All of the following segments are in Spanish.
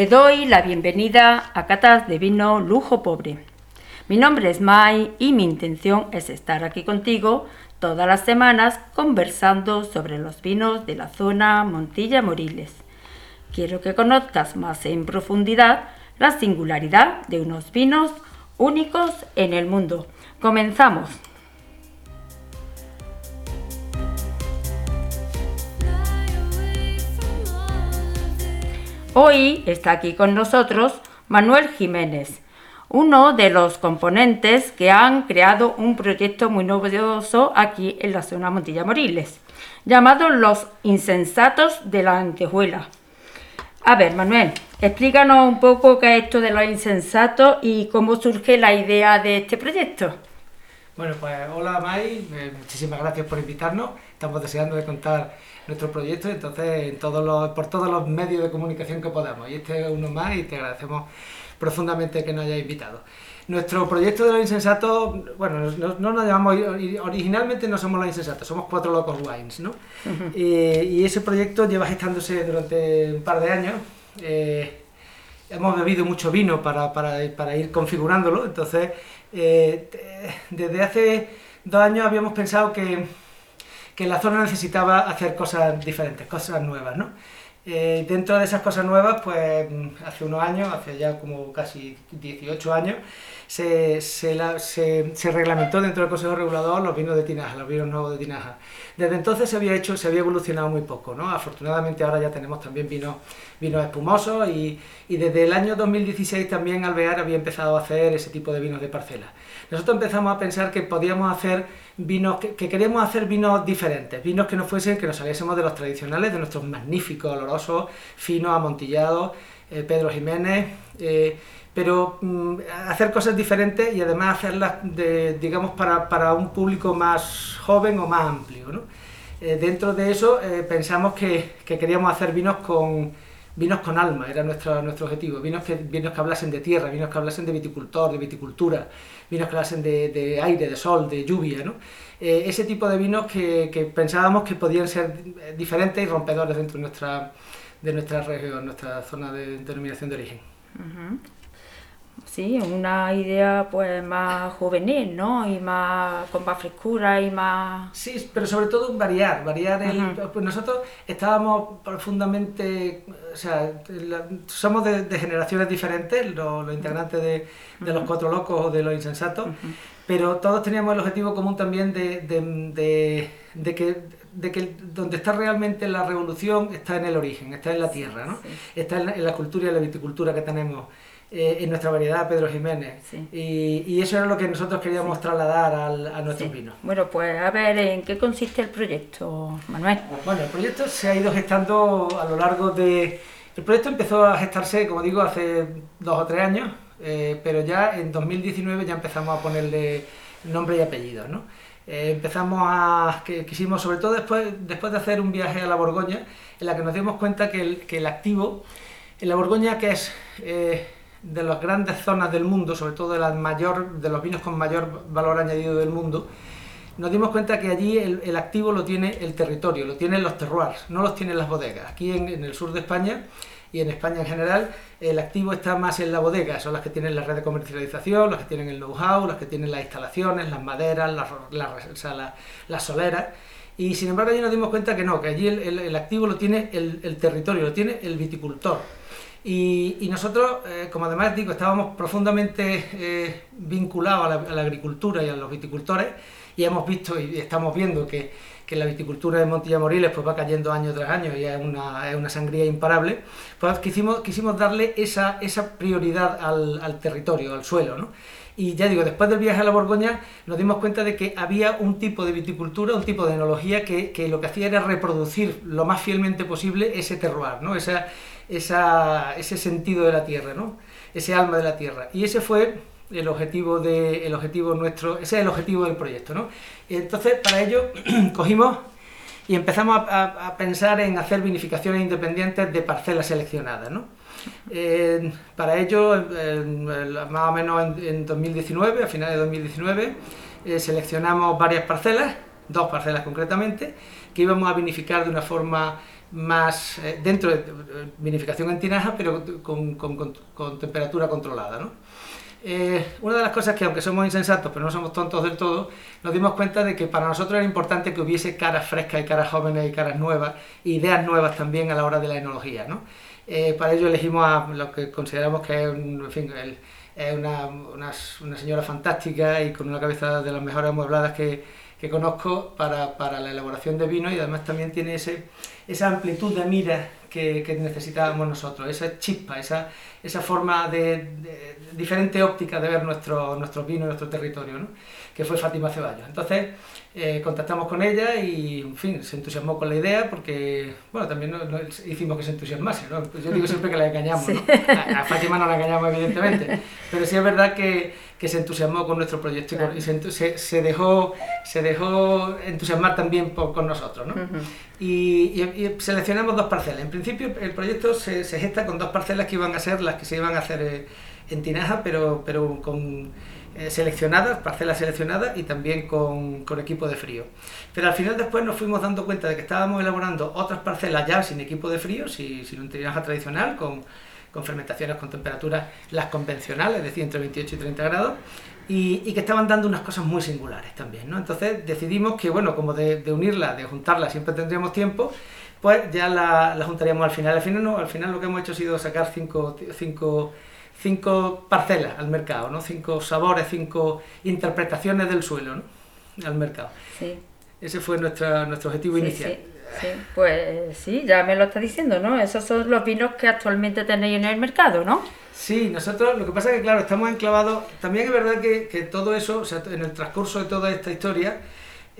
Te doy la bienvenida a Catas de Vino Lujo Pobre. Mi nombre es Mai y mi intención es estar aquí contigo todas las semanas conversando sobre los vinos de la zona Montilla Moriles. Quiero que conozcas más en profundidad la singularidad de unos vinos únicos en el mundo. Comenzamos. Hoy está aquí con nosotros Manuel Jiménez, uno de los componentes que han creado un proyecto muy novedoso aquí en la zona Montilla Moriles, llamado Los Insensatos de la Antejuela. A ver, Manuel, explícanos un poco qué es esto de los insensatos y cómo surge la idea de este proyecto. Bueno, pues hola May, eh, muchísimas gracias por invitarnos. Estamos deseando de contar nuestro proyecto, entonces en todos los, por todos los medios de comunicación que podamos. Y este es uno más y te agradecemos profundamente que nos hayas invitado. Nuestro proyecto de los insensatos, bueno, no, nos llamamos, originalmente no somos los insensatos, somos Cuatro Locos Wines, ¿no? y ese proyecto lleva gestándose durante un par de años. Eh, hemos bebido mucho vino para, para, para ir configurándolo, entonces eh, desde hace dos años habíamos pensado que, que la zona necesitaba hacer cosas diferentes, cosas nuevas, ¿no? Eh, dentro de esas cosas nuevas, pues hace unos años, hace ya como casi 18 años, se, se, reglamentó dentro del Consejo Regulador los vinos de tinaja, los vinos nuevos de tinaja. Desde entonces se había hecho, se había evolucionado muy poco, ¿no? Afortunadamente ahora ya tenemos también vinos, vinos espumosos y, y desde el año 2016 también Alvear había empezado a hacer ese tipo de vinos de parcela. Nosotros empezamos a pensar que podíamos hacer vinos, que, queríamos hacer vinos diferentes, vinos que no fuesen, que nos saliésemos de los tradicionales, de nuestros magníficos, olorosos, finos, amontillados, eh, Pedro Jiménez, eh, pero mm, hacer cosas diferentes y además hacerlas, de, digamos, para, un público más joven o más amplio. ¿no? Eh, dentro de eso eh, pensamos que, queríamos hacer vinos con, vinos con alma, era nuestro, nuestro objetivo, vinos que, vinos que hablasen de tierra, vinos que hablasen de viticultor, de viticultura, vinos que hablasen de, aire, de sol, de lluvia. ¿no? Eh, ese tipo de vinos que, pensábamos que podían ser diferentes y rompedores dentro de nuestra, de nuestra región, nuestra zona de denominación de origen. Sí, una idea pues más juvenil, ¿no? Y más con más frescura y más... Sí, pero sobre todo variar, variar el... Pues nosotros estábamos profundamente, o sea, somos de, generaciones diferentes, los, integrantes de, los cuatro locos o de los insensatos, pero todos teníamos el objetivo común también de, de que de que donde está realmente la revolución está en el origen, está en la tierra, ¿no? Está en la, cultura y la viticultura que tenemos eh, en nuestra variedad Pedro Jiménez. Y, eso era lo que nosotros queríamos trasladar al, a nuestros vinos. Bueno, pues a ver, ¿en qué consiste el proyecto, Manuel? Bueno, el proyecto se ha ido gestando a lo largo de... El proyecto empezó a gestarse, como digo, hace dos o tres años, eh, pero ya en 2019 ya empezamos a ponerle nombre y apellido, ¿no? Eh, empezamos a... Que, quisimos, sobre todo después, después de hacer un viaje a la Borgoña, en la que nos dimos cuenta que el, que el activo, en la Borgoña, que es de las grandes zonas del mundo, sobre todo de, la mayor, de los vinos con mayor valor añadido del mundo, nos dimos cuenta que allí el, activo lo tiene el territorio, lo tienen los terroirs, no los tienen las bodegas. Aquí en, el sur de España y en España en general, el activo está más en la bodega, son las que tienen la red de comercialización, las que tienen el know-how, las que tienen las instalaciones, las maderas, las, soleras. Y sin embargo allí nos dimos cuenta que no, que allí el, activo lo tiene el territorio, lo tiene el viticultor. Y, nosotros, eh, como además digo, estábamos profundamente eh, vinculados a la, agricultura y a los viticultores y hemos visto y estamos viendo que, que la viticultura de Montilla Moriles pues va cayendo año tras año y es una, es una sangría imparable, pues quisimos, quisimos darle esa, esa prioridad al, territorio, al suelo. ¿no? Y ya digo, después del viaje a la Borgoña nos dimos cuenta de que había un tipo de viticultura, un tipo de enología que, que lo que hacía era reproducir lo más fielmente posible ese terroir, ¿no? esa, ese sentido de la tierra, ese alma de la tierra. Y ese fue el objetivo, de, el objetivo nuestro, ese es el objetivo del proyecto. entonces, para ello, cogimos y empezamos a, pensar en hacer vinificaciones independientes de parcelas seleccionadas. ¿no? para ello, más o menos en, 2019, a finales de 2019, eh, seleccionamos varias parcelas, dos parcelas concretamente, que íbamos a vinificar de una forma más eh, dentro de vinificación en tinaja, pero con, con, temperatura controlada. ¿no? Eh, una de las cosas que, aunque somos insensatos, pero no somos tontos del todo, nos dimos cuenta de que para nosotros era importante que hubiese caras frescas y caras jóvenes y caras nuevas, ideas nuevas también a la hora de la enología. ¿no? Eh, para ello elegimos a lo que consideramos que es, en fin, es una, una, una, señora fantástica y con una cabeza de las mejores amuebladas que, que conozco para, para, la elaboración de vino y además también tiene ese, esa amplitud de mira que, que necesitábamos nosotros, esa chispa, esa, esa forma de, diferente óptica de ver nuestro, nuestro vino, nuestro territorio, ¿no? que fue Fátima Ceballos. Entonces, eh, contactamos con ella y, en fin, se entusiasmó con la idea porque, bueno, también hicimos que se entusiasmase, ¿no? Yo digo siempre que la engañamos, ¿no? A, Fátima no la engañamos, evidentemente, pero sí es verdad que, que se entusiasmó con nuestro proyecto y, se, se, dejó, se dejó entusiasmar también por, con nosotros, ¿no? y, y, seleccionamos dos parcelas. En principio, el proyecto se, se, gesta con dos parcelas que iban a ser las que se iban a hacer eh, en Tinaja, pero, pero con eh, seleccionadas, parcelas seleccionadas y también con, con, equipo de frío. Pero al final después nos fuimos dando cuenta de que estábamos elaborando otras parcelas ya sin equipo de frío, sin, sin un tinaja tradicional, con, con, fermentaciones con temperaturas las convencionales, es decir, entre 28 y 30 grados, y, y, que estaban dando unas cosas muy singulares también. ¿no? Entonces decidimos que, bueno, como de, de unirlas, de juntarlas, siempre tendríamos tiempo, pues ya la, la, juntaríamos al final. Al final, no, al final lo que hemos hecho ha sido sacar cinco, cinco cinco parcelas al mercado, ¿no? cinco sabores, cinco interpretaciones del suelo ¿no? al mercado. Sí. Ese fue nuestra, nuestro objetivo inicial. Sí, pues sí, ya me lo está diciendo, ¿no? Esos son los vinos que actualmente tenéis en el mercado, ¿no? Sí, nosotros lo que pasa es que, claro, estamos enclavados. También es verdad que, que todo eso, o sea, en el transcurso de toda esta historia,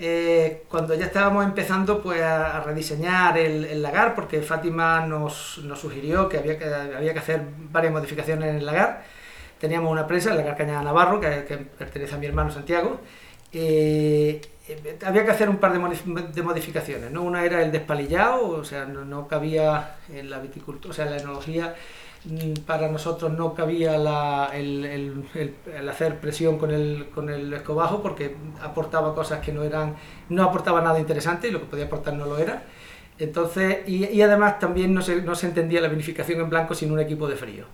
eh, cuando ya estábamos empezando pues, a, rediseñar el, lagar, porque Fátima nos, nos, sugirió que había, que había que hacer varias modificaciones en el lagar. Teníamos una presa, el lagar Cañada Navarro, que, pertenece a mi hermano Santiago. Eh, había que hacer un par de, modificaciones. ¿no? Una era el despalillado, o sea, no, no cabía en la viticultura, o sea, en la enología Mm, para nosotros no cabía el, hacer presión con el, con el escobajo porque aportaba cosas que no eran, no aportaba nada interesante y lo que podía aportar no lo era. Entonces, y, además también no se, no se, entendía la vinificación en blanco sin un equipo de frío.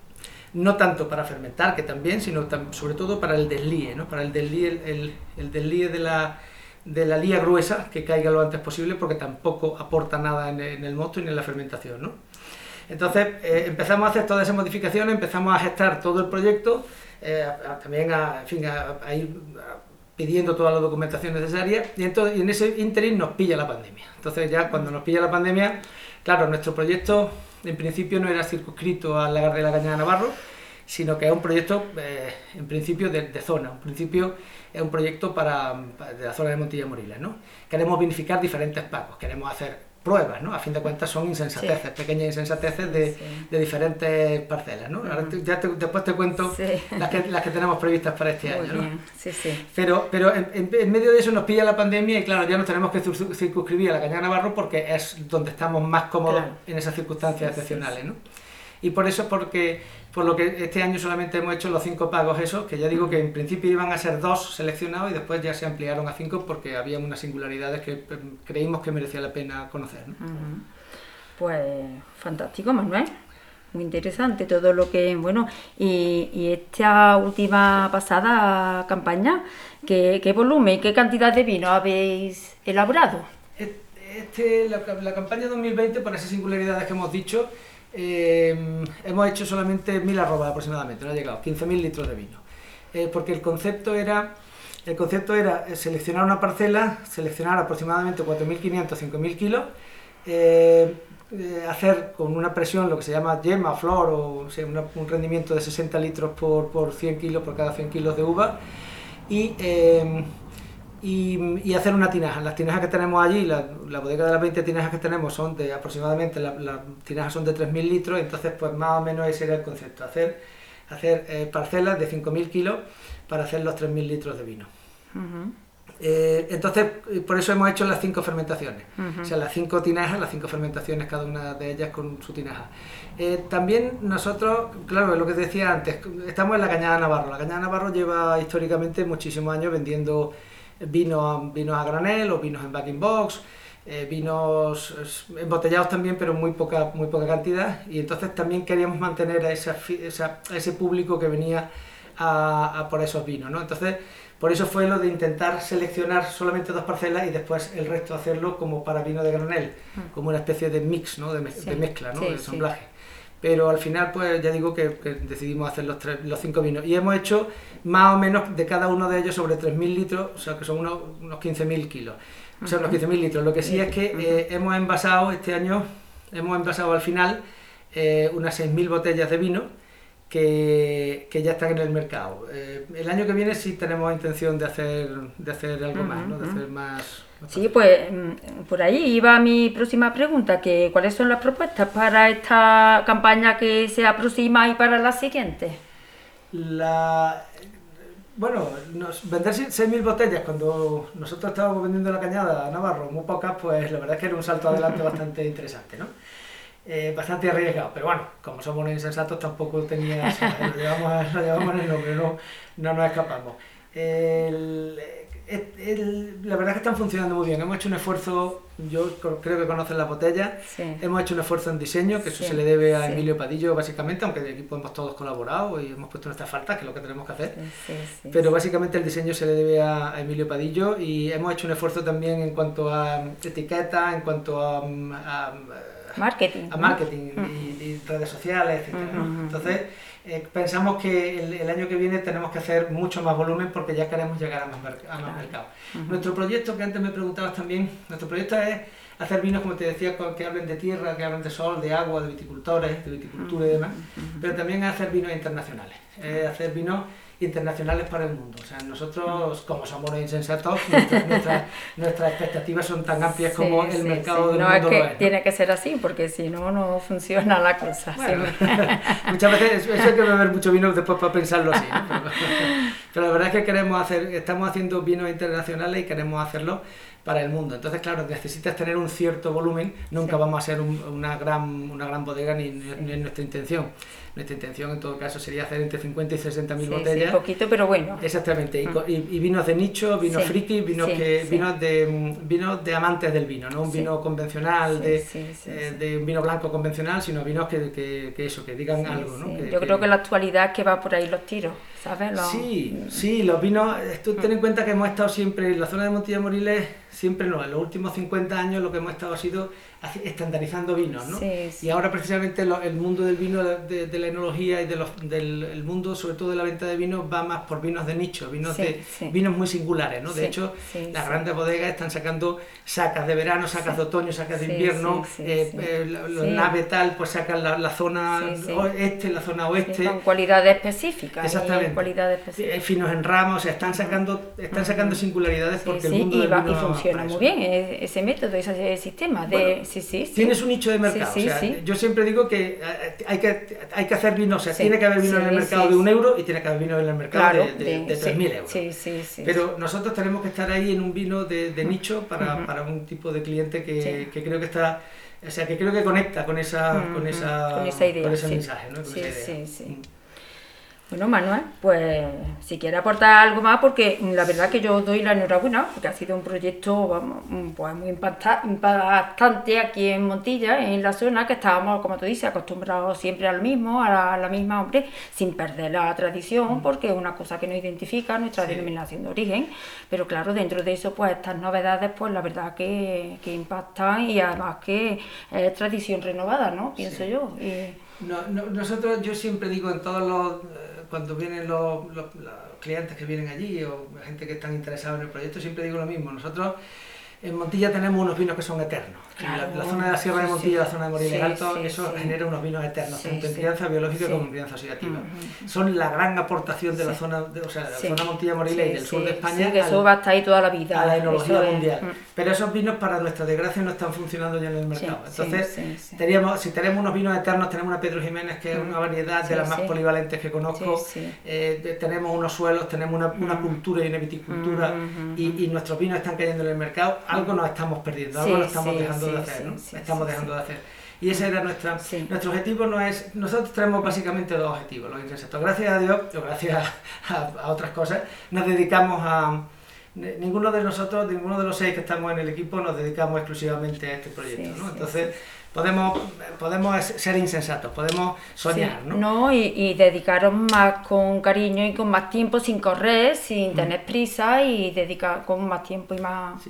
No tanto para fermentar, que también, sino sobre todo para el deslíe, ¿no? para el deslíe, el, el deslíe de la, de la lía gruesa, que caiga lo antes posible, porque tampoco aporta nada en, en el mosto ni en la fermentación. ¿no? Entonces eh, empezamos a hacer todas esas modificaciones, empezamos a gestar todo el proyecto, eh, también a, ir pidiendo toda la documentación necesaria y, entonces, en ese interín nos pilla la pandemia. Entonces ya cuando nos pilla la pandemia, claro, nuestro proyecto en principio no era circunscrito al lagar de la Cañada Navarro, sino que es un proyecto eh, en principio de, zona, en principio es un proyecto para, de la zona de Montilla Moriles. ¿no? Queremos vinificar diferentes pagos, queremos hacer pruebas, ¿no? A fin de cuentas son insensateces, pequeñas insensateces de, de, diferentes parcelas, ¿no? Ahora ya después te cuento las, que, las que tenemos previstas para este año, ¿no? Pero, pero en, en, medio de eso nos pilla la pandemia y claro, ya nos tenemos que circunscribir a la Cañada Navarro porque es donde estamos más cómodos en esas circunstancias excepcionales, ¿no? Y por eso, porque por lo que este año solamente hemos hecho los cinco pagos esos, que ya digo que en principio iban a ser dos seleccionados y después ya se ampliaron a cinco porque había unas singularidades que em, creímos que merecía la pena conocer. Pues fantástico, Manuel. Muy interesante todo lo que, bueno, y, esta última pasada campaña, ¿qué, ¿qué, volumen, qué cantidad de vino habéis elaborado? Este, la, la campaña 2020, por esas singularidades que hemos dicho, Em, hemos hecho solamente 1.000 arrobas aproximadamente, no ha llegado, 15.000 litros de vino. Eh, porque el concepto era el concepto era seleccionar una parcela, seleccionar aproximadamente 4.500, 5.000 kilos, eh, eh, hacer con una presión lo que se llama yema, flor, o, sea, un rendimiento de 60 litros por, por 100 kilos, por cada 100 kilos de uva, y em, y, hacer una tinaja. Las tinajas que tenemos allí, la, bodega de las 20 tinajas que tenemos son de aproximadamente, las tinajas son de 3.000 litros, entonces pues más o menos ese era el concepto, hacer, hacer eh, parcelas de 5.000 kilos para hacer los 3.000 litros de vino. Eh, entonces, eh, por eso hemos hecho las cinco fermentaciones, o sea, las cinco tinajas, las cinco fermentaciones, cada una de ellas con su tinaja. también nosotros, claro, lo que decía antes, estamos en la Cañada Navarro. La Cañada Navarro lleva históricamente muchísimos años vendiendo vinos, vinos a granel o vinos en backing box. eh, vinos embotellados también, pero muy poca, muy poca cantidad. Y entonces también queríamos mantener a, esa, ese público que venía a, por esos vinos. ¿no? Entonces, por eso fue lo de intentar seleccionar solamente dos parcelas y después el resto hacerlo como para vino de granel, mm. como una especie de mix, ¿no? de, mezcla, ¿no? de ensamblaje. Pero al final, pues ya digo que, decidimos hacer los, los cinco vinos. Y hemos hecho más o menos de cada uno de ellos sobre 3.000 litros, o sea que son unos, unos 15.000 kilos. O sea, unos 15.000 litros. Lo que sí es que eh, hemos envasado este año, hemos envasado al final eh, unas 6.000 botellas de vino que, que, ya están en el mercado. Eh, el año que viene sí tenemos intención de hacer, de hacer algo más, ¿no? de hacer más, Sí, pues mm, por ahí iba mi próxima pregunta, que cuáles son las propuestas para esta campaña que se aproxima y para la siguiente. La, bueno, nos, vender 6.000 botellas cuando nosotros estábamos vendiendo la cañada a Navarro, muy pocas, pues la verdad es que era un salto adelante bastante interesante, ¿no? Eh, bastante arriesgado, pero bueno, como somos insensatos tampoco tenía, lo llevamos, lo llevamos en el nombre, no, no nos escapamos. El, la verdad es que están funcionando muy bien. Hemos hecho un esfuerzo, yo creo que conocen la botella, hemos hecho un esfuerzo en diseño, que eso se le debe a Emilio Padillo básicamente, aunque de equipo hemos todos colaborado y hemos puesto nuestras faltas, que es lo que tenemos que hacer. Pero básicamente el diseño se le debe a, Emilio Padillo y hemos hecho un esfuerzo también en cuanto a etiqueta, en cuanto a, marketing, a marketing y, redes sociales, etc. Entonces, eh, pensamos que el, año que viene tenemos que hacer mucho más volumen porque ya queremos llegar a más, mercado. Nuestro proyecto, que antes me preguntabas también, nuestro proyecto es hacer vinos, como te decía, que hablen de tierra, que hablen de sol, de agua, de viticultores, de viticultura y demás, pero también hacer vinos internacionales, hacer vinos internacionales para el mundo. O sea, nosotros, como somos insensatos, nuestras, nuestras, expectativas son tan amplias como el mercado del no, mundo. Es que tiene que ser así, porque si no, no funciona la cosa. muchas veces eso hay que beber mucho vino después para pensarlo así. Pero, la verdad es que queremos hacer, estamos haciendo vinos internacionales y queremos hacerlo para el mundo. Entonces, claro, necesitas tener un cierto volumen, nunca vamos a ser una, gran, una gran bodega ni, ni es nuestra intención. Nuestra intención en todo caso sería hacer entre 50 y 60 mil botellas. Sí, poquito, pero bueno. Exactamente. Y, mm. vinos de nicho, vinos friki, vinos, que, vinos, de, vinos de amantes del vino, no un vino convencional, de, eh, de, un vino blanco convencional, sino vinos que, que, eso, que digan algo. ¿no? Yo creo que la actualidad es que va por ahí los tiros, ¿sabes? Sí, sí, los vinos, tú ten en cuenta que hemos estado siempre en la zona de Montilla Moriles, siempre no, en los últimos 50 años lo que hemos estado ha sido estandarizando vinos, ¿no? Y ahora precisamente el mundo del vino, de, la enología y de los, del mundo, sobre todo de la venta de vinos, va más por vinos de nicho, vinos de vinos muy singulares, ¿no? De hecho, las grandes bodegas están sacando sacas de verano, sacas de otoño, sacas de invierno, eh, eh, los naves tal, pues sacan la, zona este, la zona oeste. con cualidades específicas. Exactamente. Cualidades específicas. finos en ramos, o sea, están sacando, están sacando singularidades porque el mundo del vino y funciona muy bien ese método, ese sistema de sí, sí, Tienes un nicho de mercado. o sea, yo siempre digo que eh, hay que, hay que hacer vino, o sea, tiene que haber vino en el mercado de un euro y tiene que haber vino en el mercado de, de, de 3.000 euros. Pero nosotros tenemos que estar ahí en un vino de, nicho para, para, un tipo de cliente que, que, creo que está... O sea, que creo que conecta con esa, con esa, con esa idea, con ese mensaje, ¿no? sí, sí, sí. Mm. Bueno, Manuel, pues si quiere aportar algo más, porque la verdad que yo doy la enhorabuena, porque ha sido un proyecto vamos, pues muy impactante aquí en Montilla, en la zona, que estábamos, como tú dices, acostumbrados siempre al mismo, a la, misma, hombre, sin perder la tradición, mm. porque es una cosa que nos identifica, nuestra denominación de origen, pero claro, dentro de eso, pues estas novedades, pues la verdad que, que impactan y además que es tradición renovada, ¿no? Pienso yo. No, nosotros, yo siempre digo en todos los cuando vienen los, clientes que vienen allí o gente que están interesados en el proyecto, siempre digo lo mismo. Nosotros en Montilla tenemos unos vinos que son eternos. La, zona de la Sierra de Montilla, la zona de Moriles Alto, eso genera unos vinos eternos, tanto en crianza biológica como en crianza oxidativa. Son la gran aportación de la zona, de, o sea, de la zona Montilla Moriles y del sur de España. que eso va a estar ahí toda la vida. A la enología mundial. Mm. Pero esos vinos, para nuestra desgracia, no están funcionando ya en el mercado. Entonces, Teníamos, si tenemos unos vinos eternos, tenemos una Pedro Jiménez, que es una variedad de las más polivalentes que conozco. Eh, tenemos unos suelos, tenemos una, una cultura y una viticultura, y, y nuestros vinos están cayendo en el mercado algo nos estamos perdiendo, algo nos estamos dejando de hacer, ¿no? estamos dejando de hacer. Y ese era nuestra, nuestro objetivo, no es, nosotros tenemos básicamente dos objetivos, los insensatos. Gracias a Dios, o gracias a, otras cosas, nos dedicamos a, ninguno de nosotros, ninguno de los seis que estamos en el equipo nos dedicamos exclusivamente a este proyecto, ¿no? Entonces, podemos, podemos ser insensatos, podemos soñar, ¿no? No, y, dedicaros más con cariño y con más tiempo, sin correr, sin mm. tener prisa y dedicar con más tiempo y más...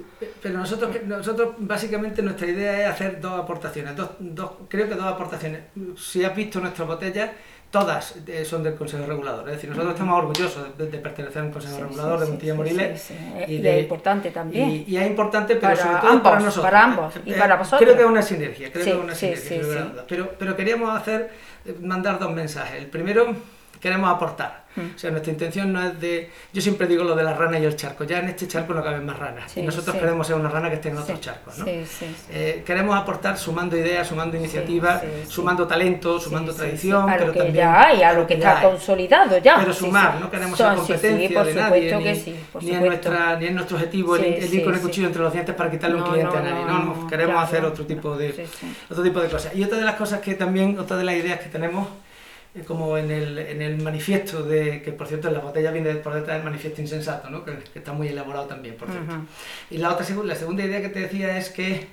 pero nosotros, nosotros básicamente nuestra idea es hacer dos aportaciones, dos, dos, creo que dos aportaciones. Si has visto nuestras botellas, todas eh, son del Consejo Regulador. Es decir, nosotros estamos orgullosos de, pertenecer al Consejo Regulador de Montilla Moriles. y es importante también. Y, es importante, pero sobre todo para nosotros. Para ambos y para eh, vosotros. Creo que es una sinergia, creo que es una sinergia, Pero, pero queríamos hacer, eh, mandar dos mensajes. El primero, queremos aportar. Mm. O sea, nuestra intención no es de... Yo siempre digo lo de la rana y el charco. Ya en este charco no caben más ranas. y nosotros queremos ser una rana que esté en otros charcos. ¿no? Eh, queremos aportar sumando ideas, sumando iniciativas, sumando talento, sumando tradición. A lo que ya hay, a lo que, está consolidado ya. Pero sumar, no queremos ser competencia de nadie. Ni, ni, nuestra, ni en nuestro objetivo el, ir con el cuchillo entre los dientes para quitarle un cliente a nadie. No, queremos hacer otro tipo, de, otro tipo de cosas. Y otra de las cosas que también, otra de las ideas que tenemos como en el, en el manifiesto de, que por cierto en la botella viene por detrás del manifiesto insensato, ¿no? que, está muy elaborado también, por cierto. Y la otra la segunda idea que te decía es que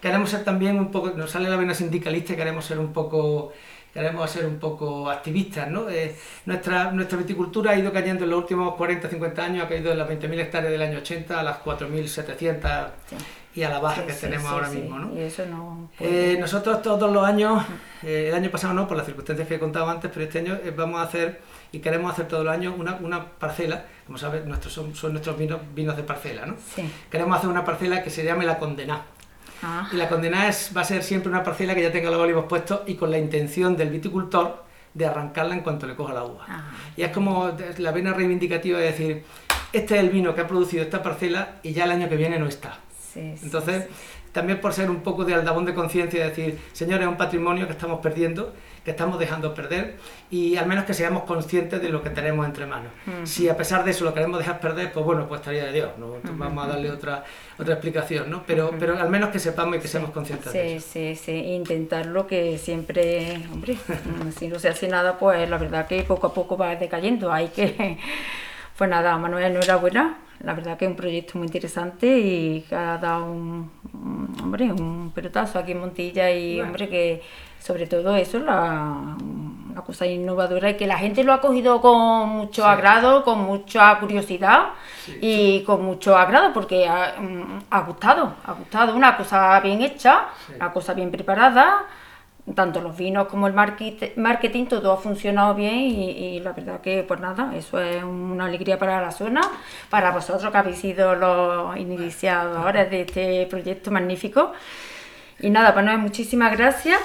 queremos ser también un poco, nos sale la vena sindicalista y queremos ser un poco queremos ser un poco activistas, ¿no? Eh, nuestra, nuestra viticultura ha ido cayendo en los últimos 40, 50 años, ha caído de las 20.000 hectáreas del año 80 a las 4.700 y a la baja que tenemos ahora mismo. ¿no? eh, nosotros todos los años, eh, el año pasado no, por las circunstancias que he contado antes, pero este año eh, vamos a hacer y queremos hacer todos los años una, una parcela, como sabes, nuestros, son, son nuestros vinos, vinos de parcela. ¿no? Queremos hacer una parcela que se llame La Condena. Ah. Y la condena es, va a ser siempre una parcela que ya tenga los olivos puestos y con la intención del viticultor de arrancarla en cuanto le coja la uva. Ah. Y es como la vena reivindicativa de decir, este es el vino que ha producido esta parcela y ya el año que viene no está. Entonces, también por ser un poco de aldabón de conciencia, decir, señores, es un patrimonio que estamos perdiendo, que estamos dejando perder, y al menos que seamos conscientes de lo que tenemos entre manos. Si a pesar de eso lo queremos dejar perder, pues bueno, pues estaría de Dios, ¿no? vamos a darle otra, otra explicación, ¿no? Pero, pero al menos que sepamos y que seamos conscientes de eso. Sí, sí, intentarlo que siempre, hombre, si no se hace nada, pues la verdad que poco a poco va decayendo, hay que... Pues nada, Manuel, enhorabuena. La verdad que es un proyecto muy interesante y que ha dado un, hombre, un pelotazo aquí en Montilla y hombre que sobre todo eso, la, una cosa innovadora y que la gente lo ha cogido con mucho agrado, con mucha curiosidad y con mucho agrado porque ha, mm, ha, gustado, ha gustado. Una cosa bien hecha, una cosa bien preparada tanto los vinos como el marketing, todo ha funcionado bien y, la verdad que pues nada, eso es una alegría para la zona, para vosotros que habéis sido los iniciadores de este proyecto magnífico. Y nada, pues nada, muchísimas gracias.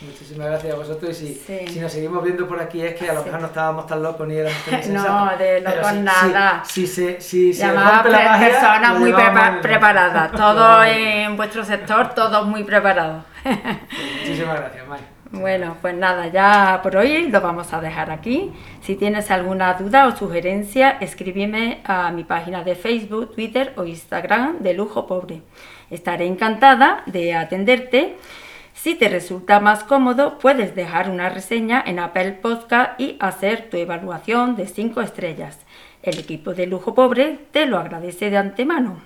Muchísimas gracias a vosotros y si, nos seguimos viendo por aquí es que a lo mejor no estábamos tan locos ni éramos tan No, de locos nada. Si, se, si, se rompe la magia, personas muy preparadas, todos en vuestro sector, todos muy preparados. Muchísimas gracias, May. Bueno, pues nada, ya por hoy lo vamos a dejar aquí. Si tienes alguna duda o sugerencia, escríbeme a mi página de Facebook, Twitter o Instagram de Lujo Pobre. Estaré encantada de atenderte si te resulta más cómodo, puedes dejar una reseña en Apple Podcast y hacer tu evaluación de 5 estrellas. El equipo de Lujo Pobre te lo agradece de antemano.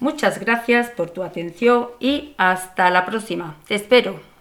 Muchas gracias por tu atención y hasta la próxima. Te espero.